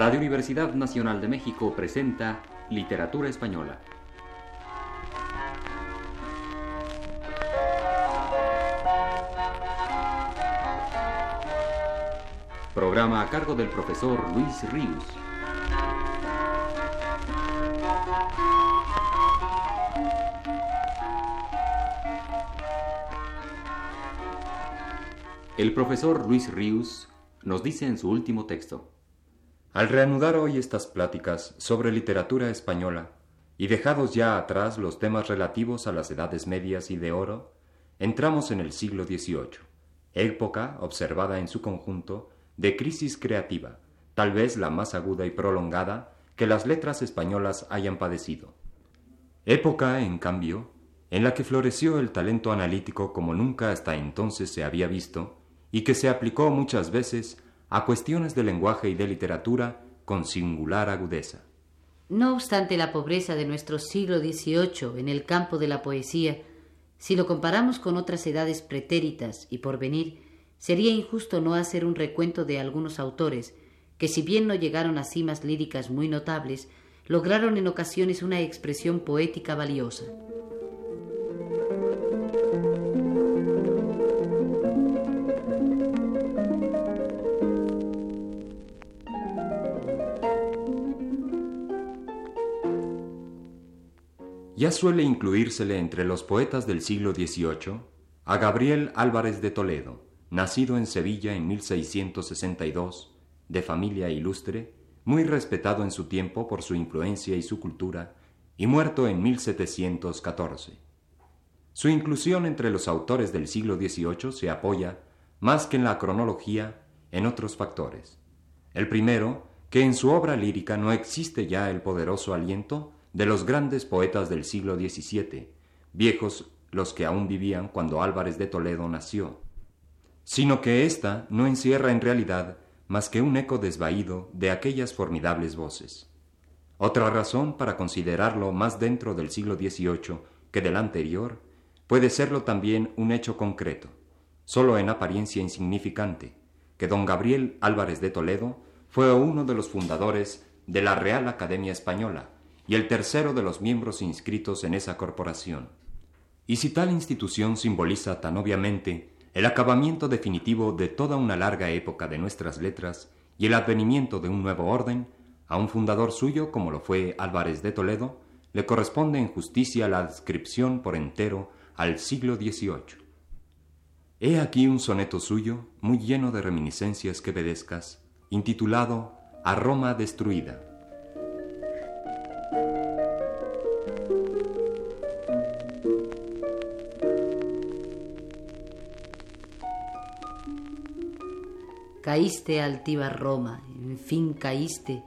Radio Universidad Nacional de México presenta Literatura Española. Programa a cargo del profesor Luis Ríos. El profesor Luis Ríos nos dice en su último texto. Al reanudar hoy estas pláticas sobre literatura española, y dejados ya atrás los temas relativos a las edades medias y de oro, entramos en el siglo XVIII, época observada en su conjunto de crisis creativa, tal vez la más aguda y prolongada que las letras españolas hayan padecido. Época, en cambio, en la que floreció el talento analítico como nunca hasta entonces se había visto, y que se aplicó muchas veces a cuestiones de lenguaje y de literatura con singular agudeza. No obstante la pobreza de nuestro siglo XVIII en el campo de la poesía, si lo comparamos con otras edades pretéritas y por venir, sería injusto no hacer un recuento de algunos autores que, si bien no llegaron a cimas líricas muy notables, lograron en ocasiones una expresión poética valiosa. Ya suele incluírsele entre los poetas del siglo XVIII a Gabriel Álvarez de Toledo, nacido en Sevilla en 1662, de familia ilustre, muy respetado en su tiempo por su influencia y su cultura, y muerto en 1714. Su inclusión entre los autores del siglo XVIII se apoya, más que en la cronología, en otros factores. El primero, que en su obra lírica no existe ya el poderoso aliento de los grandes poetas del siglo XVII, viejos los que aún vivían cuando Álvarez de Toledo nació, sino que ésta no encierra en realidad más que un eco desvaído de aquellas formidables voces. Otra razón para considerarlo más dentro del siglo XVIII que del anterior puede serlo también un hecho concreto, solo en apariencia insignificante, que don Gabriel Álvarez de Toledo fue uno de los fundadores de la Real Academia Española, y el tercero de los miembros inscritos en esa corporación. Y si tal institución simboliza tan obviamente el acabamiento definitivo de toda una larga época de nuestras letras y el advenimiento de un nuevo orden, a un fundador suyo como lo fue Álvarez de Toledo, le corresponde en justicia la adscripción por entero al siglo XVIII. He aquí un soneto suyo, muy lleno de reminiscencias quevedescas, intitulado A Roma destruida. Caíste altiva Roma, en fin caíste,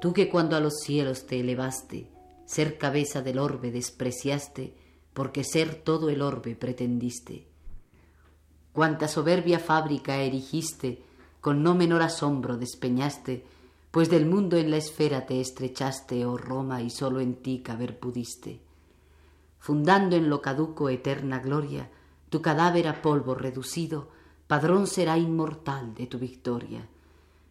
tú que cuando a los cielos te elevaste, ser cabeza del orbe despreciaste, porque ser todo el orbe pretendiste. Cuanta soberbia fábrica erigiste, con no menor asombro despeñaste, pues del mundo en la esfera te estrechaste, oh Roma, y sólo en ti caber pudiste. Fundando en lo caduco eterna gloria, tu cadáver a polvo reducido, padrón será inmortal de tu victoria,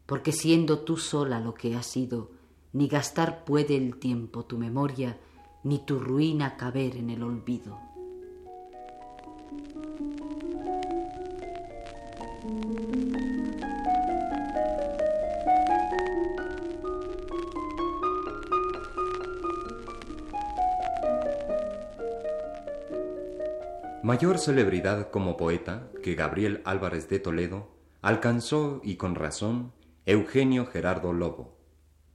porque siendo tú sola lo que has sido, ni gastar puede el tiempo tu memoria, ni tu ruina caber en el olvido. Mayor celebridad como poeta que Gabriel Álvarez de Toledo alcanzó, y con razón, Eugenio Gerardo Lobo,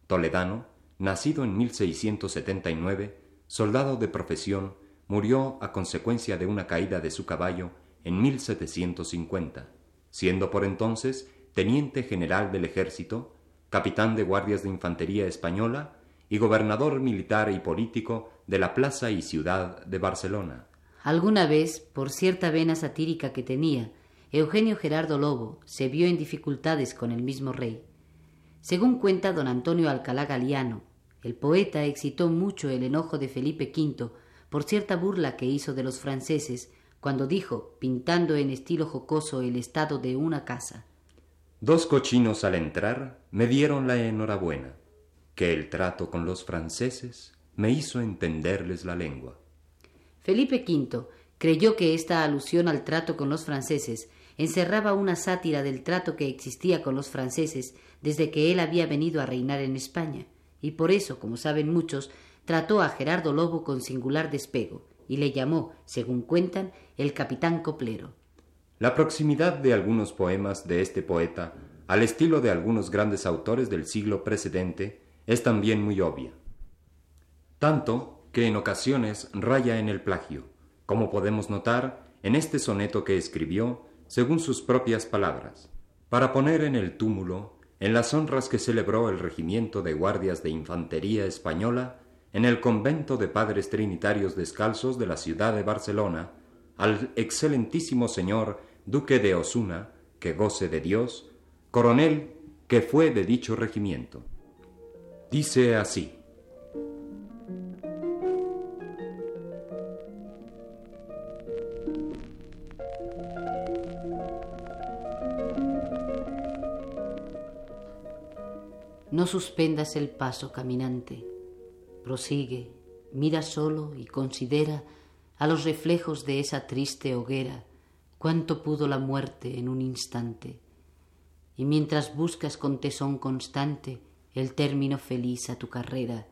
toledano, nacido en 1679, soldado de profesión, murió a consecuencia de una caída de su caballo en 1750, siendo por entonces teniente general del ejército, capitán de guardias de infantería española y gobernador militar y político de la plaza y ciudad de Barcelona. Alguna vez, por cierta vena satírica que tenía, Eugenio Gerardo Lobo se vio en dificultades con el mismo rey. Según cuenta don Antonio Alcalá Galiano, el poeta excitó mucho el enojo de Felipe V por cierta burla que hizo de los franceses cuando dijo, pintando en estilo jocoso el estado de una casa. Dos cochinos al entrar me dieron la enhorabuena, que el trato con los franceses me hizo entenderles la lengua. Felipe V creyó que esta alusión al trato con los franceses encerraba una sátira del trato que existía con los franceses desde que él había venido a reinar en España, y por eso, como saben muchos, trató a Gerardo Lobo con singular despego, y le llamó, según cuentan, el capitán coplero. La proximidad de algunos poemas de este poeta al estilo de algunos grandes autores del siglo precedente es también muy obvia. Tanto que en ocasiones raya en el plagio, como podemos notar en este soneto que escribió según sus propias palabras, para poner en el túmulo, en las honras que celebró el regimiento de guardias de infantería española, en el convento de padres trinitarios descalzos de la ciudad de Barcelona, al excelentísimo señor duque de Osuna, que goce de Dios, coronel que fue de dicho regimiento. Dice así. No suspendas el paso, caminante. Prosigue, mira solo y considera a los reflejos de esa triste hoguera cuánto pudo la muerte en un instante. Y mientras buscas con tesón constante el término feliz a tu carrera,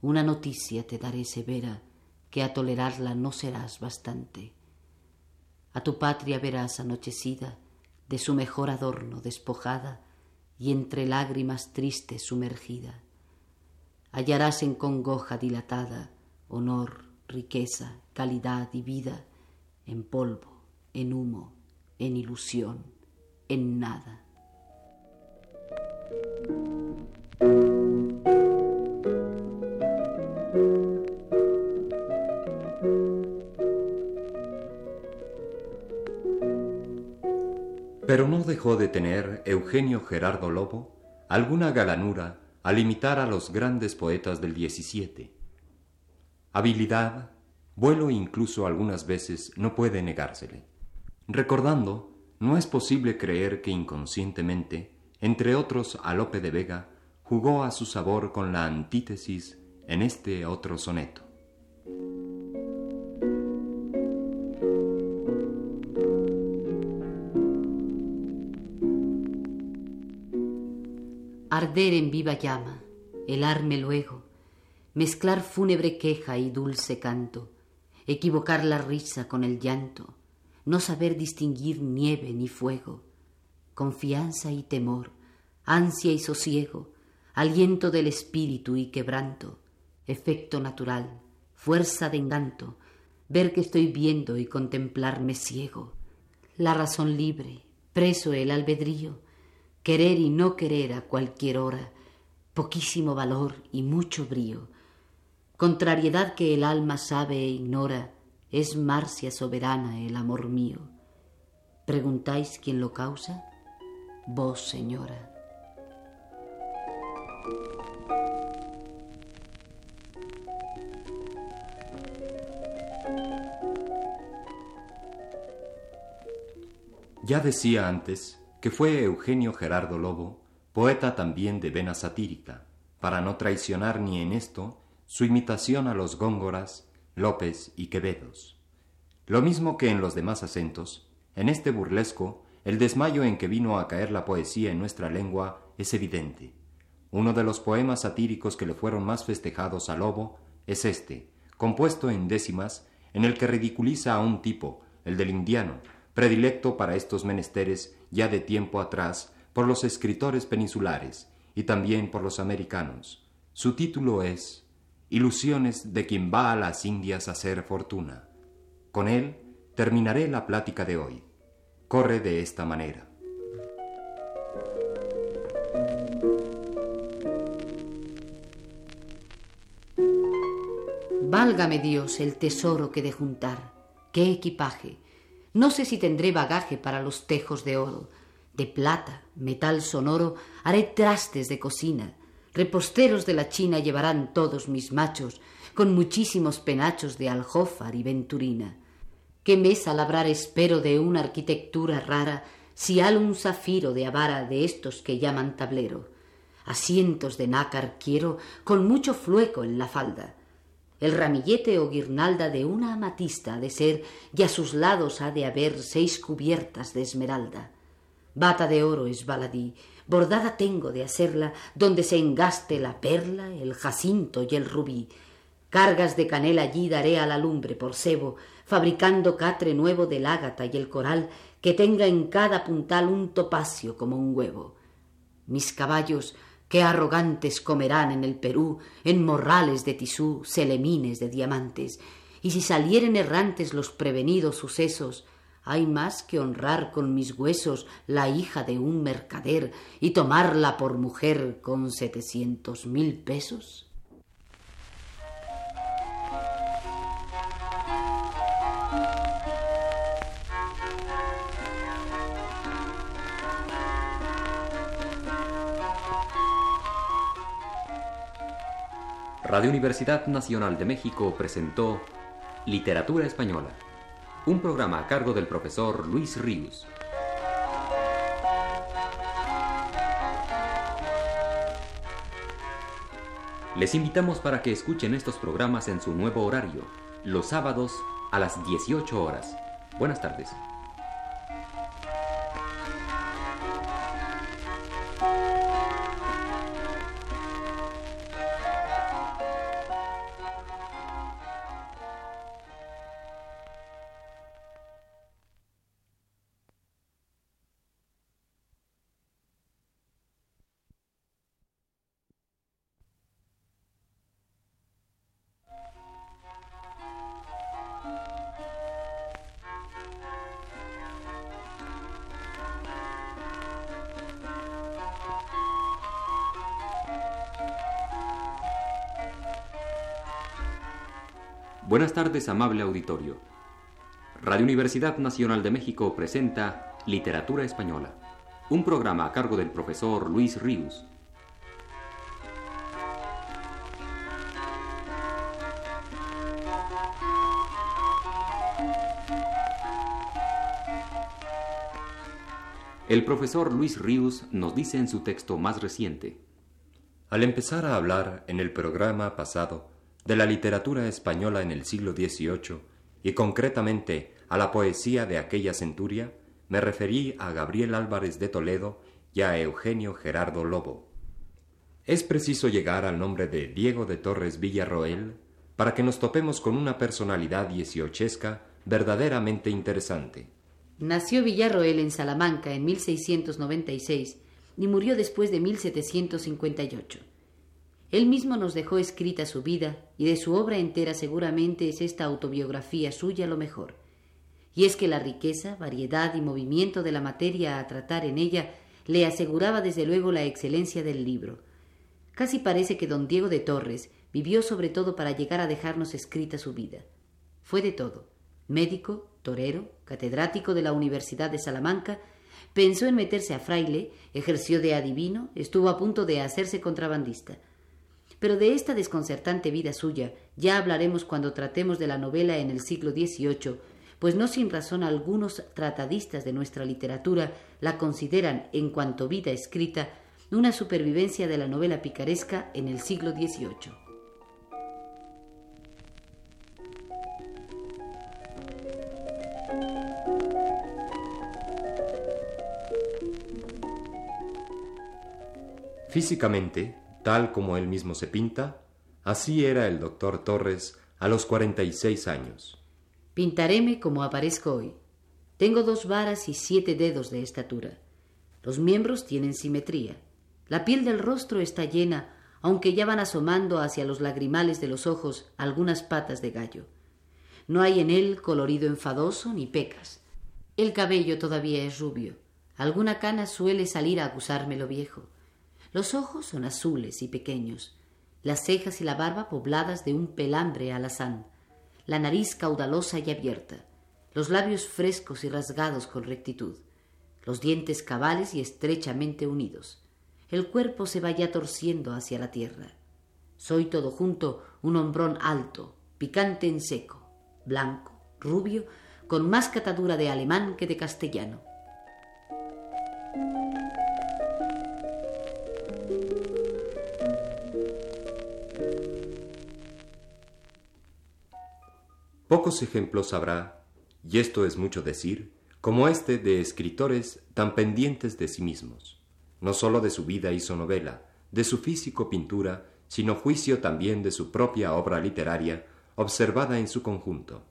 una noticia te daré severa que a tolerarla no serás bastante. A tu patria verás anochecida, de su mejor adorno despojada, y entre lágrimas tristes sumergida. Hallarás en congoja dilatada honor, riqueza, calidad y vida, en polvo, en humo, en ilusión, en nada. Pero no dejó de tener Eugenio Gerardo Lobo alguna galanura al imitar a los grandes poetas del XVII. Habilidad, vuelo incluso algunas veces no puede negársele. Recordando, no es posible creer que inconscientemente, entre otros a Lope de Vega, jugó a su sabor con la antítesis en este otro soneto. Arder en viva llama, helarme luego, mezclar fúnebre queja y dulce canto, equivocar la risa con el llanto, no saber distinguir nieve ni fuego, confianza y temor, ansia y sosiego, aliento del espíritu y quebranto, efecto natural, fuerza de encanto, ver que estoy viendo y contemplarme ciego, la razón libre, preso el albedrío, querer y no querer a cualquier hora, poquísimo valor y mucho brío, contrariedad que el alma sabe e ignora, es Marcia soberana el amor mío. ¿Preguntáis quién lo causa? Vos, señora. Ya decía antes que fue Eugenio Gerardo Lobo, poeta también de vena satírica, para no traicionar ni en esto su imitación a los Góngoras, López y Quevedos. Lo mismo que en los demás acentos, en este burlesco, el desmayo en que vino a caer la poesía en nuestra lengua es evidente. Uno de los poemas satíricos que le fueron más festejados a Lobo es este, compuesto en décimas, en el que ridiculiza a un tipo, el del indiano, predilecto para estos menesteres ya de tiempo atrás por los escritores peninsulares y también por los americanos. Su título es Ilusiones de quien va a las Indias a hacer fortuna. Con él terminaré la plática de hoy. Corre de esta manera. Válgame Dios el tesoro que de juntar, qué equipaje, no sé si tendré bagaje para los tejos de oro, de plata, metal sonoro, haré trastes de cocina. Reposteros de la China llevarán todos mis machos, con muchísimos penachos de aljófar y venturina. Qué mesa labrar espero de una arquitectura rara, si al un zafiro de avara de estos que llaman tablero. Asientos de nácar quiero con mucho flueco en la falda. El ramillete o guirnalda de una amatista ha de ser, y a sus lados ha de haber seis cubiertas de esmeralda. Bata de oro es baladí, bordada tengo de hacerla, donde se engaste la perla, el jacinto y el rubí. Cargas de canela allí daré a la lumbre por cebo, fabricando catre nuevo del ágata y el coral, que tenga en cada puntal un topacio como un huevo. Mis caballos, qué arrogantes comerán en el Perú, en morrales de tisú, selemines de diamantes, y si salieren errantes los prevenidos sucesos, hay más que honrar con mis huesos la hija de un mercader y tomarla por mujer con setecientos mil pesos? Radio Universidad Nacional de México presentó Literatura Española un programa a cargo del profesor Luis Ríos. Les invitamos para que escuchen estos programas en su nuevo horario, los sábados a las 18 horas. Buenas tardes. Buenas tardes, amable auditorio. Radio Universidad Nacional de México presenta Literatura Española, un programa a cargo del profesor Luis Ríos. El profesor Luis Ríos nos dice en su texto más reciente. Al empezar a hablar en el programa pasado de la literatura española en el siglo XVIII y concretamente a la poesía de aquella centuria, me referí a Gabriel Álvarez de Toledo y a Eugenio Gerardo Lobo. Es preciso llegar al nombre de Diego de Torres Villarroel para que nos topemos con una personalidad dieciochesca verdaderamente interesante. Nació Villarroel en Salamanca en 1696 y murió después de 1758. Él mismo nos dejó escrita su vida y de su obra entera seguramente es esta autobiografía suya lo mejor. Y es que la riqueza, variedad y movimiento de la materia a tratar en ella le aseguraba desde luego la excelencia del libro. Casi parece que don Diego de Torres vivió sobre todo para llegar a dejarnos escrita su vida. Fue de todo. Médico, torero, catedrático de la Universidad de Salamanca, pensó en meterse a fraile, ejerció de adivino, estuvo a punto de hacerse contrabandista. Pero de esta desconcertante vida suya ya hablaremos cuando tratemos de la novela en el siglo XVIII, pues no sin razón algunos tratadistas de nuestra literatura la consideran, en cuanto vida escrita, una supervivencia de la novela picaresca en el siglo XVIII. Físicamente, Tal como él mismo se pinta, así era el doctor Torres a los 46 años. Pintaréme como aparezco hoy. Tengo dos varas y siete dedos de estatura. Los miembros tienen simetría. La piel del rostro está llena, aunque ya van asomando hacia los lagrimales de los ojos algunas patas de gallo. No hay en él colorido enfadoso ni pecas. El cabello todavía es rubio. Alguna cana suele salir a acusarme lo viejo. Los ojos son azules y pequeños, las cejas y la barba pobladas de un pelambre alazán, la nariz caudalosa y abierta, los labios frescos y rasgados con rectitud, los dientes cabales y estrechamente unidos. El cuerpo se va ya torciendo hacia la tierra. Soy todo junto un hombrón alto, picante en seco, blanco, rubio, con más catadura de alemán que de castellano. Pocos ejemplos habrá, y esto es mucho decir, como este de escritores tan pendientes de sí mismos, no sólo de su vida su novela, de su físico pintura, sino juicio también de su propia obra literaria, observada en su conjunto.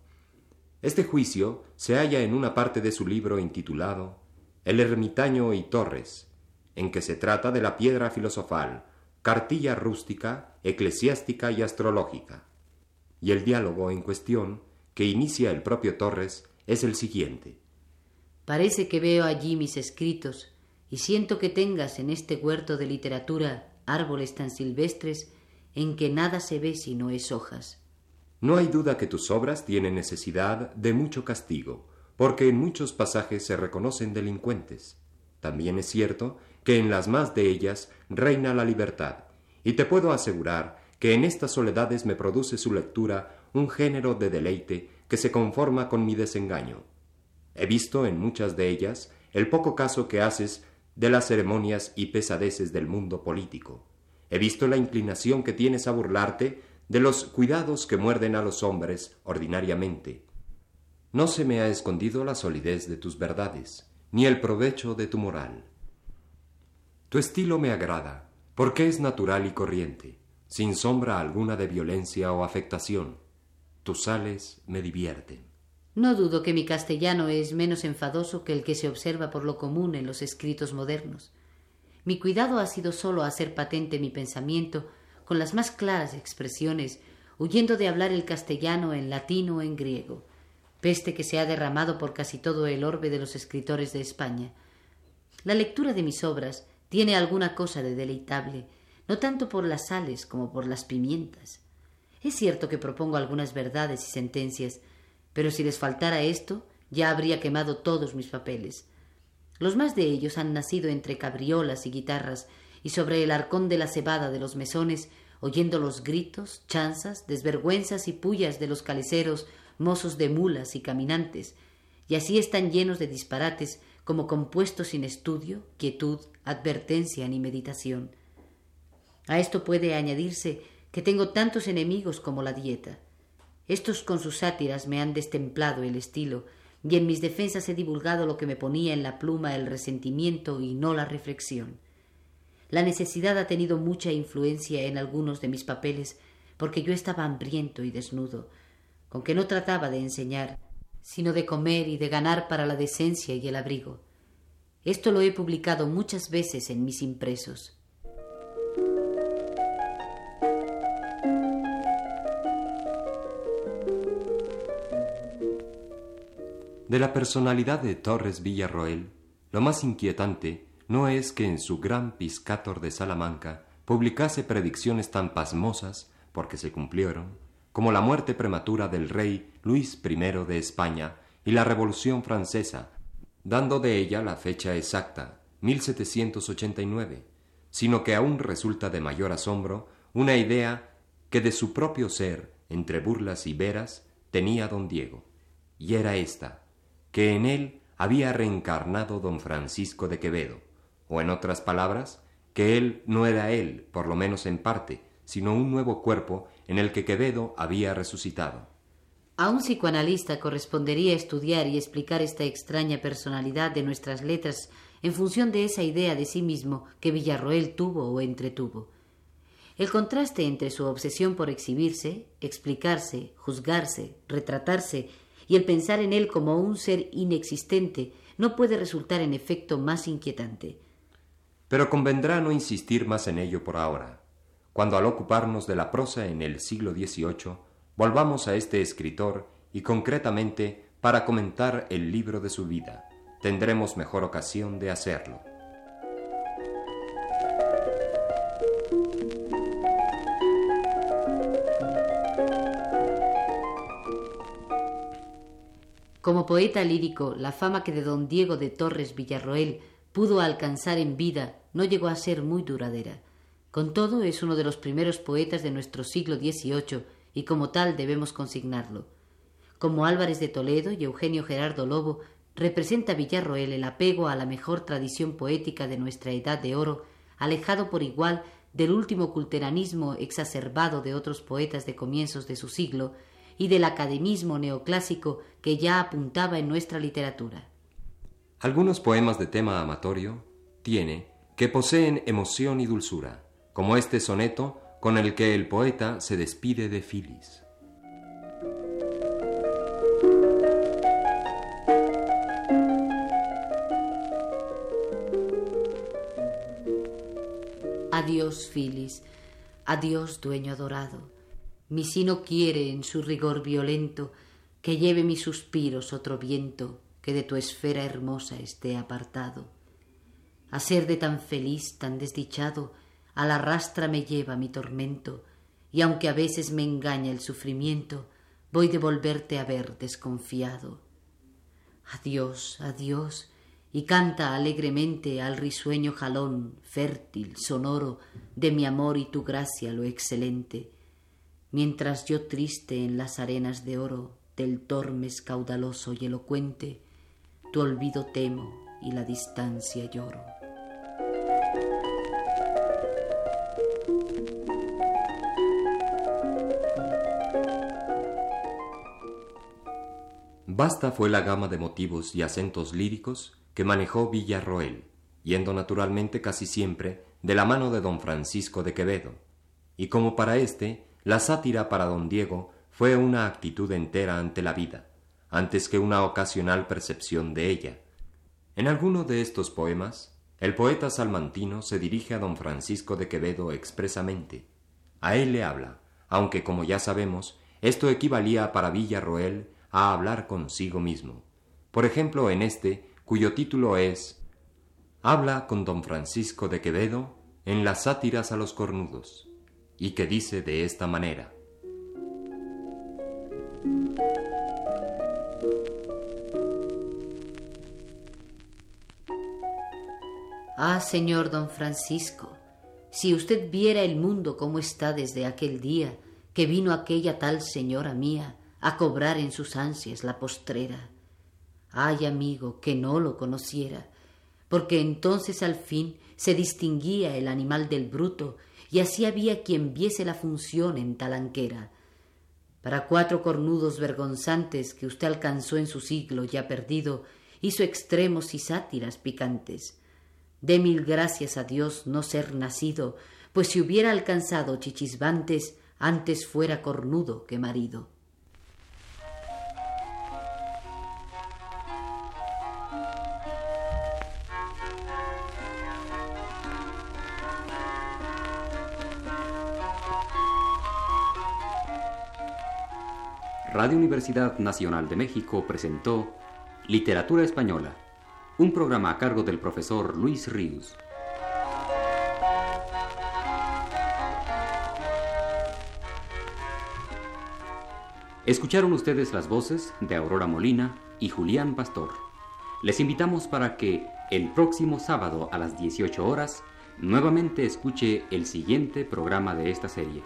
Este juicio se halla en una parte de su libro intitulado El ermitaño y Torres, en que se trata de la piedra filosofal, cartilla rústica, eclesiástica y astrológica. Y el diálogo en cuestión, que inicia el propio Torres, es el siguiente. Parece que veo allí mis escritos y siento que tengas en este huerto de literatura árboles tan silvestres en que nada se ve si no es hojas. No hay duda que tus obras tienen necesidad de mucho castigo, porque en muchos pasajes se reconocen delincuentes. También es cierto que en las más de ellas reina la libertad, y te puedo asegurar que en estas soledades me produce su lectura un género de deleite que se conforma con mi desengaño. He visto en muchas de ellas el poco caso que haces de las ceremonias y pesadeces del mundo político. He visto la inclinación que tienes a burlarte de los cuidados que muerden a los hombres ordinariamente. No se me ha escondido la solidez de tus verdades, ni el provecho de tu moral. Tu estilo me agrada, porque es natural y corriente, sin sombra alguna de violencia o afectación. Tus sales me divierten. No dudo que mi castellano es menos enfadoso que el que se observa por lo común en los escritos modernos. Mi cuidado ha sido sólo hacer patente mi pensamiento con las más claras expresiones, huyendo de hablar el castellano en latino o en griego, peste que se ha derramado por casi todo el orbe de los escritores de España. La lectura de mis obras tiene alguna cosa de deleitable, no tanto por las sales como por las pimientas. Es cierto que propongo algunas verdades y sentencias, pero si les faltara esto, ya habría quemado todos mis papeles. Los más de ellos han nacido entre cabriolas y guitarras, y sobre el arcón de la cebada de los mesones, oyendo los gritos, chanzas, desvergüenzas y pullas de los caleceros, mozos de mulas y caminantes, y así están llenos de disparates, como compuestos sin estudio, quietud, advertencia ni meditación. A esto puede añadirse que tengo tantos enemigos como la dieta. Estos con sus sátiras me han destemplado el estilo, y en mis defensas he divulgado lo que me ponía en la pluma el resentimiento y no la reflexión. La necesidad ha tenido mucha influencia en algunos de mis papeles, porque yo estaba hambriento y desnudo, con que no trataba de enseñar, sino de comer y de ganar para la decencia y el abrigo. Esto lo he publicado muchas veces en mis impresos. De la personalidad de Torres Villarroel, lo más inquietante no es que en su gran Piscator de Salamanca publicase predicciones tan pasmosas, porque se cumplieron, como la muerte prematura del rey Luis I de España y la Revolución Francesa, dando de ella la fecha exacta, 1789, sino que aún resulta de mayor asombro una idea que de su propio ser, entre burlas y veras, tenía don Diego, y era esta, que en él había reencarnado don Francisco de Quevedo, o en otras palabras, que él no era él, por lo menos en parte, sino un nuevo cuerpo en el que Quevedo había resucitado. A un psicoanalista correspondería estudiar y explicar esta extraña personalidad de nuestras letras en función de esa idea de sí mismo que Villarroel tuvo o entretuvo. El contraste entre su obsesión por exhibirse, explicarse, juzgarse, retratarse y el pensar en él como un ser inexistente no puede resultar en efecto más inquietante. Pero convendrá no insistir más en ello por ahora, cuando al ocuparnos de la prosa en el siglo XVIII, volvamos a este escritor y concretamente para comentar el libro de su vida. Tendremos mejor ocasión de hacerlo. Como poeta lírico, la fama que de don Diego de Torres Villarroel pudo alcanzar en vida no llegó a ser muy duradera. Con todo, es uno de los primeros poetas de nuestro siglo XVIII y como tal debemos consignarlo. Como Álvarez de Toledo y Eugenio Gerardo Lobo, representa Villarroel el apego a la mejor tradición poética de nuestra edad de oro alejado por igual del último culteranismo exacerbado de otros poetas de comienzos de su siglo y del academismo neoclásico que ya apuntaba en nuestra literatura. Algunos poemas de tema amatorio tiene que poseen emoción y dulzura, como este soneto con el que el poeta se despide de Filis. Adiós, Filis, adiós, dueño adorado. Mi sino quiere en su rigor violento que lleve mis suspiros otro viento que de tu esfera hermosa esté apartado. A ser de tan feliz, tan desdichado, a la rastra me lleva mi tormento, y aunque a veces me engaña el sufrimiento, voy de volverte a ver desconfiado. Adiós, adiós, y canta alegremente al risueño jalón fértil, sonoro, de mi amor y tu gracia lo excelente, mientras yo triste en las arenas de oro del tormes caudaloso y elocuente, tu olvido temo y la distancia lloro. Basta fue la gama de motivos y acentos líricos que manejó Villarroel, yendo naturalmente casi siempre de la mano de don Francisco de Quevedo, y como para éste, la sátira para don Diego fue una actitud entera ante la vida, antes que una ocasional percepción de ella. En alguno de estos poemas, el poeta salmantino se dirige a don Francisco de Quevedo expresamente. A él le habla, aunque como ya sabemos, esto equivalía para Villarroel a hablar consigo mismo. Por ejemplo, en este, cuyo título es Habla con don Francisco de Quevedo en las sátiras a los cornudos, y que dice de esta manera. Ah, señor don Francisco, si usted viera el mundo como está desde aquel día que vino aquella tal señora mía, a cobrar en sus ansias la postrera. Ay, amigo, que no lo conociera, porque entonces al fin se distinguía el animal del bruto, y así había quien viese la función en talanquera. Para cuatro cornudos vergonzantes que usted alcanzó en su siglo ya perdido, hizo extremos y sátiras picantes. Dé mil gracias a Dios no ser nacido, pues si hubiera alcanzado chichisbantes, antes fuera cornudo que marido. Radio Universidad Nacional de México presentó Literatura Española, un programa a cargo del profesor Luis Ríos. Escucharon ustedes las voces de Aurora Molina y Julián Pastor. Les invitamos para que el próximo sábado a las 18 horas nuevamente escuche el siguiente programa de esta serie.